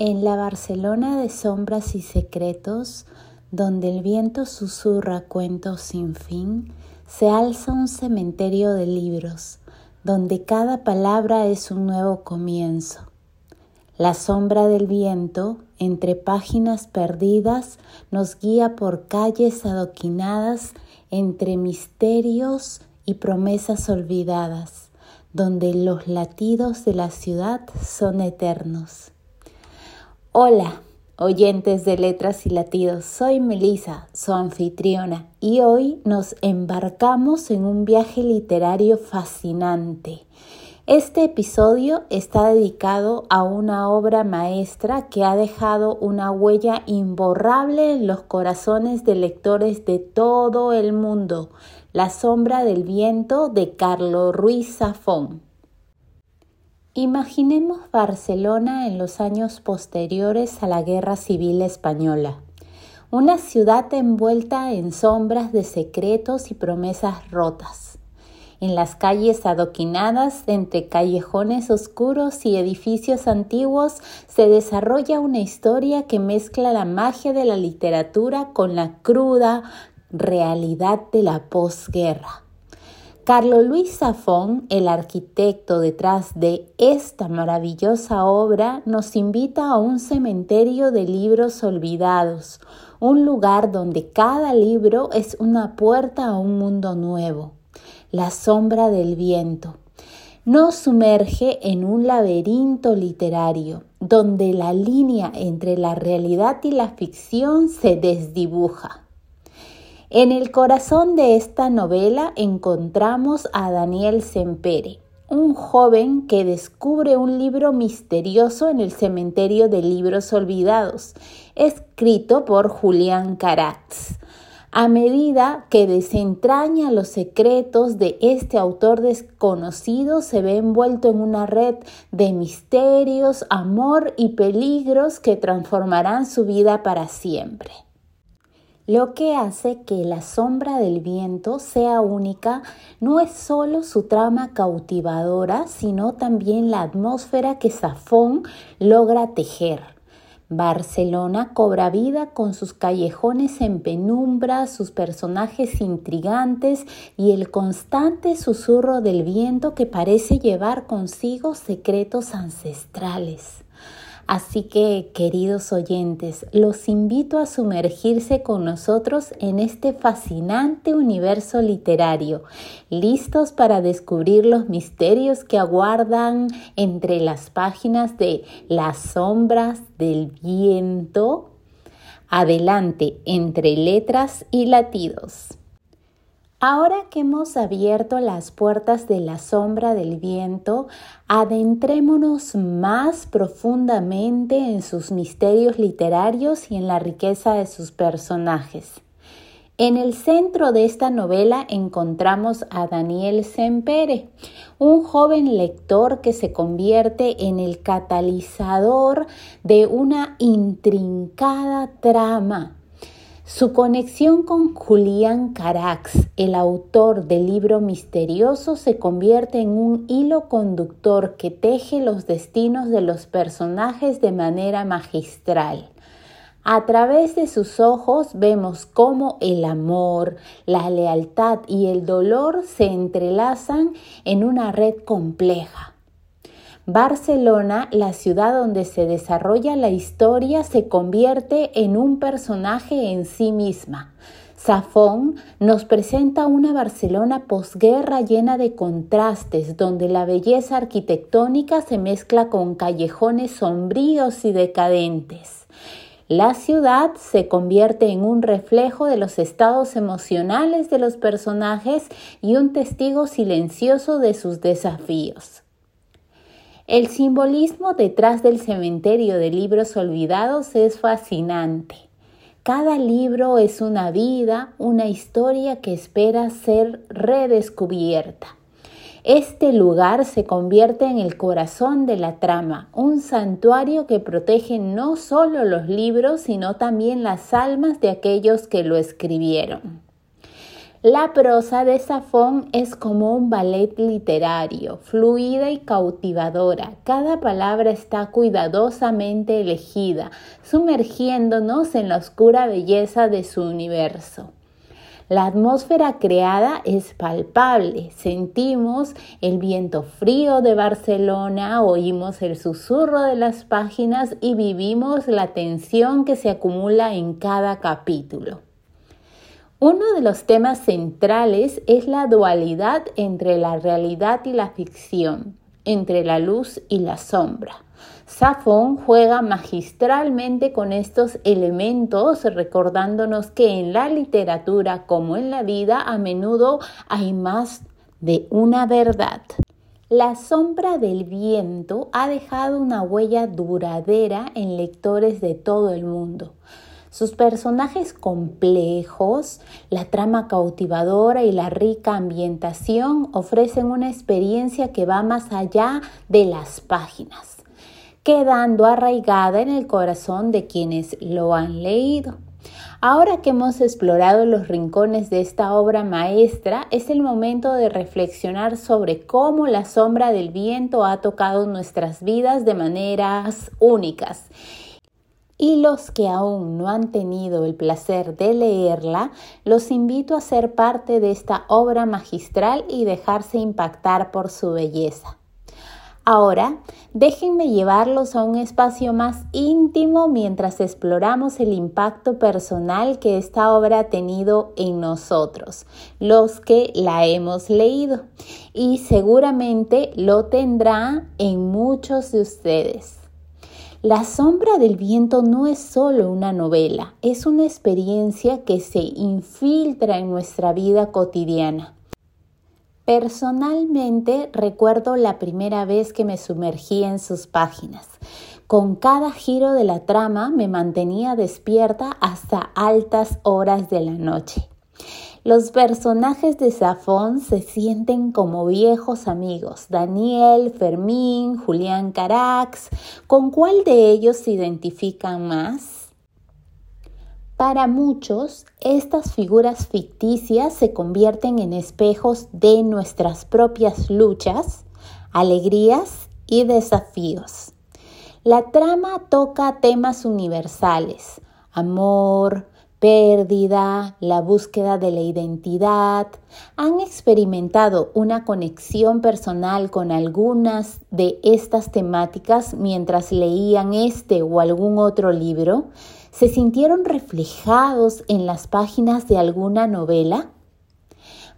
En la Barcelona de sombras y secretos, donde el viento susurra cuentos sin fin, se alza un cementerio de libros, donde cada palabra es un nuevo comienzo. La sombra del viento, entre páginas perdidas, nos guía por calles adoquinadas entre misterios y promesas olvidadas, donde los latidos de la ciudad son eternos. Hola, oyentes de Letras y Latidos, soy Melisa, su anfitriona, y hoy nos embarcamos en un viaje literario fascinante. Este episodio está dedicado a una obra maestra que ha dejado una huella imborrable en los corazones de lectores de todo el mundo, La sombra del viento de Carlos Ruiz Zafón. Imaginemos Barcelona en los años posteriores a la Guerra Civil Española, una ciudad envuelta en sombras de secretos y promesas rotas. En las calles adoquinadas, entre callejones oscuros y edificios antiguos, se desarrolla una historia que mezcla la magia de la literatura con la cruda realidad de la posguerra. Carlos Luis Zafón, el arquitecto detrás de esta maravillosa obra, nos invita a un cementerio de libros olvidados, un lugar donde cada libro es una puerta a un mundo nuevo, la sombra del viento. Nos sumerge en un laberinto literario, donde la línea entre la realidad y la ficción se desdibuja. En el corazón de esta novela encontramos a Daniel Sempere, un joven que descubre un libro misterioso en el cementerio de libros olvidados, escrito por Julián Caratz. A medida que desentraña los secretos de este autor desconocido, se ve envuelto en una red de misterios, amor y peligros que transformarán su vida para siempre lo que hace que la sombra del viento sea única no es solo su trama cautivadora, sino también la atmósfera que Safón logra tejer. Barcelona cobra vida con sus callejones en penumbra, sus personajes intrigantes y el constante susurro del viento que parece llevar consigo secretos ancestrales. Así que, queridos oyentes, los invito a sumergirse con nosotros en este fascinante universo literario, listos para descubrir los misterios que aguardan entre las páginas de Las sombras del viento. Adelante, entre letras y latidos. Ahora que hemos abierto las puertas de la sombra del viento, adentrémonos más profundamente en sus misterios literarios y en la riqueza de sus personajes. En el centro de esta novela encontramos a Daniel Sempere, un joven lector que se convierte en el catalizador de una intrincada trama su conexión con Julián Carax, el autor del libro misterioso, se convierte en un hilo conductor que teje los destinos de los personajes de manera magistral. A través de sus ojos vemos cómo el amor, la lealtad y el dolor se entrelazan en una red compleja. Barcelona, la ciudad donde se desarrolla la historia, se convierte en un personaje en sí misma. Safón nos presenta una Barcelona posguerra llena de contrastes, donde la belleza arquitectónica se mezcla con callejones sombríos y decadentes. La ciudad se convierte en un reflejo de los estados emocionales de los personajes y un testigo silencioso de sus desafíos. El simbolismo detrás del cementerio de libros olvidados es fascinante. Cada libro es una vida, una historia que espera ser redescubierta. Este lugar se convierte en el corazón de la trama, un santuario que protege no solo los libros, sino también las almas de aquellos que lo escribieron. La prosa de Safón es como un ballet literario, fluida y cautivadora. Cada palabra está cuidadosamente elegida, sumergiéndonos en la oscura belleza de su universo. La atmósfera creada es palpable. Sentimos el viento frío de Barcelona, oímos el susurro de las páginas y vivimos la tensión que se acumula en cada capítulo. Uno de los temas centrales es la dualidad entre la realidad y la ficción, entre la luz y la sombra. Safón juega magistralmente con estos elementos, recordándonos que en la literatura como en la vida a menudo hay más de una verdad. La sombra del viento ha dejado una huella duradera en lectores de todo el mundo. Sus personajes complejos, la trama cautivadora y la rica ambientación ofrecen una experiencia que va más allá de las páginas, quedando arraigada en el corazón de quienes lo han leído. Ahora que hemos explorado los rincones de esta obra maestra, es el momento de reflexionar sobre cómo la sombra del viento ha tocado nuestras vidas de maneras únicas y los que aún no han tenido el placer de leerla, los invito a ser parte de esta obra magistral y dejarse impactar por su belleza. Ahora, déjenme llevarlos a un espacio más íntimo mientras exploramos el impacto personal que esta obra ha tenido en nosotros, los que la hemos leído, y seguramente lo tendrá en muchos de ustedes. La sombra del viento no es solo una novela, es una experiencia que se infiltra en nuestra vida cotidiana. Personalmente recuerdo la primera vez que me sumergí en sus páginas. Con cada giro de la trama me mantenía despierta hasta altas horas de la noche. Los personajes de Safón se sienten como viejos amigos, Daniel, Fermín, Julián Carax. ¿Con cuál de ellos se identifican más? Para muchos, estas figuras ficticias se convierten en espejos de nuestras propias luchas, alegrías y desafíos. La trama toca temas universales, amor, pérdida, la búsqueda de la identidad, han experimentado una conexión personal con algunas de estas temáticas mientras leían este o algún otro libro, se sintieron reflejados en las páginas de alguna novela,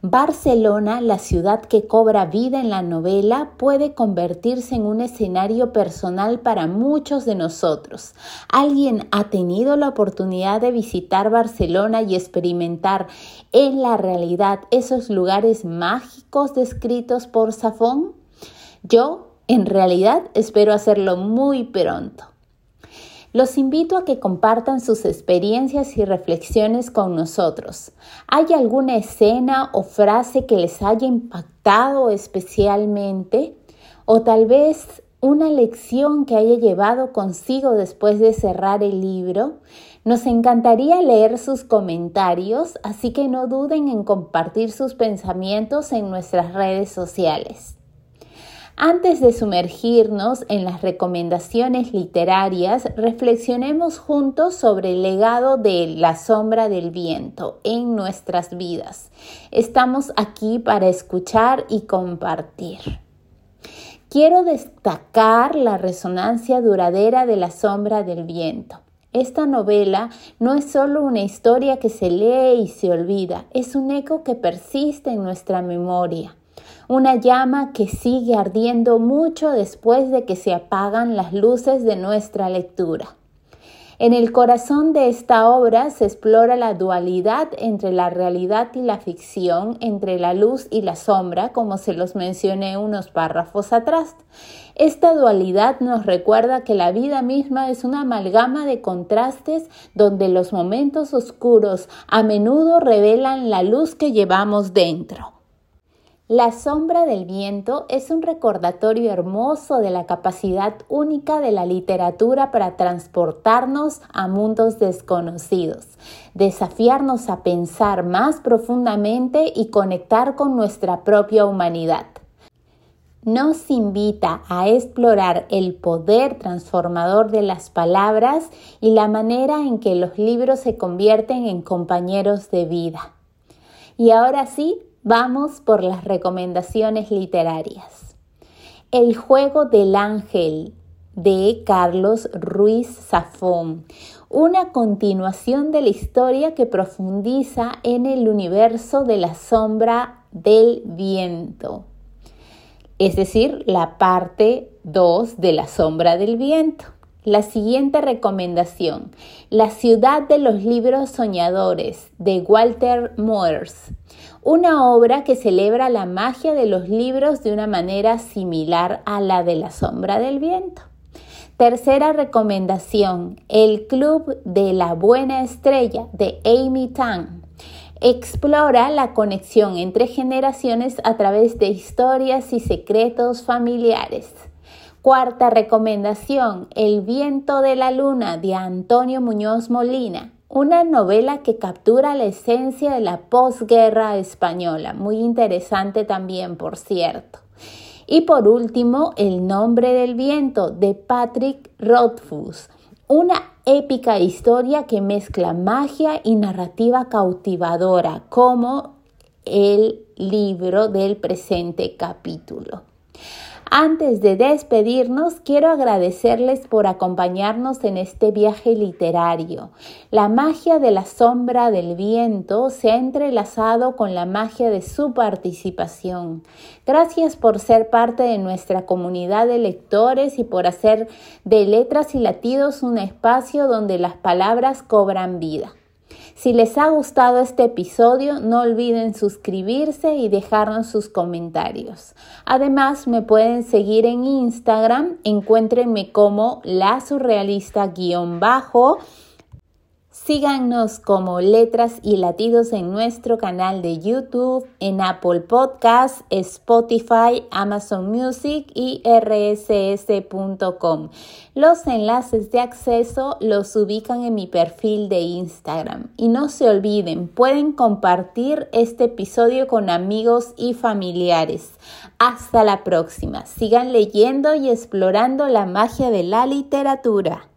Barcelona, la ciudad que cobra vida en la novela, puede convertirse en un escenario personal para muchos de nosotros. ¿Alguien ha tenido la oportunidad de visitar Barcelona y experimentar en la realidad esos lugares mágicos descritos por Safón? Yo, en realidad, espero hacerlo muy pronto. Los invito a que compartan sus experiencias y reflexiones con nosotros. ¿Hay alguna escena o frase que les haya impactado especialmente? ¿O tal vez una lección que haya llevado consigo después de cerrar el libro? Nos encantaría leer sus comentarios, así que no duden en compartir sus pensamientos en nuestras redes sociales. Antes de sumergirnos en las recomendaciones literarias, reflexionemos juntos sobre el legado de la sombra del viento en nuestras vidas. Estamos aquí para escuchar y compartir. Quiero destacar la resonancia duradera de la sombra del viento. Esta novela no es solo una historia que se lee y se olvida, es un eco que persiste en nuestra memoria una llama que sigue ardiendo mucho después de que se apagan las luces de nuestra lectura. En el corazón de esta obra se explora la dualidad entre la realidad y la ficción, entre la luz y la sombra, como se los mencioné unos párrafos atrás. Esta dualidad nos recuerda que la vida misma es una amalgama de contrastes donde los momentos oscuros a menudo revelan la luz que llevamos dentro. La sombra del viento es un recordatorio hermoso de la capacidad única de la literatura para transportarnos a mundos desconocidos, desafiarnos a pensar más profundamente y conectar con nuestra propia humanidad. Nos invita a explorar el poder transformador de las palabras y la manera en que los libros se convierten en compañeros de vida. Y ahora sí, Vamos por las recomendaciones literarias. El juego del ángel de Carlos Ruiz Zafón, una continuación de la historia que profundiza en el universo de la sombra del viento, es decir, la parte 2 de la sombra del viento. La siguiente recomendación, La ciudad de los libros soñadores de Walter Moers, una obra que celebra la magia de los libros de una manera similar a la de la sombra del viento. Tercera recomendación, El Club de la Buena Estrella de Amy Tang. Explora la conexión entre generaciones a través de historias y secretos familiares. Cuarta recomendación, El viento de la luna de Antonio Muñoz Molina una novela que captura la esencia de la posguerra española, muy interesante también, por cierto. Y por último, El nombre del viento de Patrick Rothfuss, una épica historia que mezcla magia y narrativa cautivadora, como el libro del presente capítulo. Antes de despedirnos, quiero agradecerles por acompañarnos en este viaje literario. La magia de la sombra del viento se ha entrelazado con la magia de su participación. Gracias por ser parte de nuestra comunidad de lectores y por hacer de letras y latidos un espacio donde las palabras cobran vida. Si les ha gustado este episodio, no olviden suscribirse y dejarnos sus comentarios. Además, me pueden seguir en Instagram, encuéntrenme como la surrealista-bajo Síganos como Letras y Latidos en nuestro canal de YouTube, en Apple Podcasts, Spotify, Amazon Music y rss.com. Los enlaces de acceso los ubican en mi perfil de Instagram. Y no se olviden, pueden compartir este episodio con amigos y familiares. Hasta la próxima. Sigan leyendo y explorando la magia de la literatura.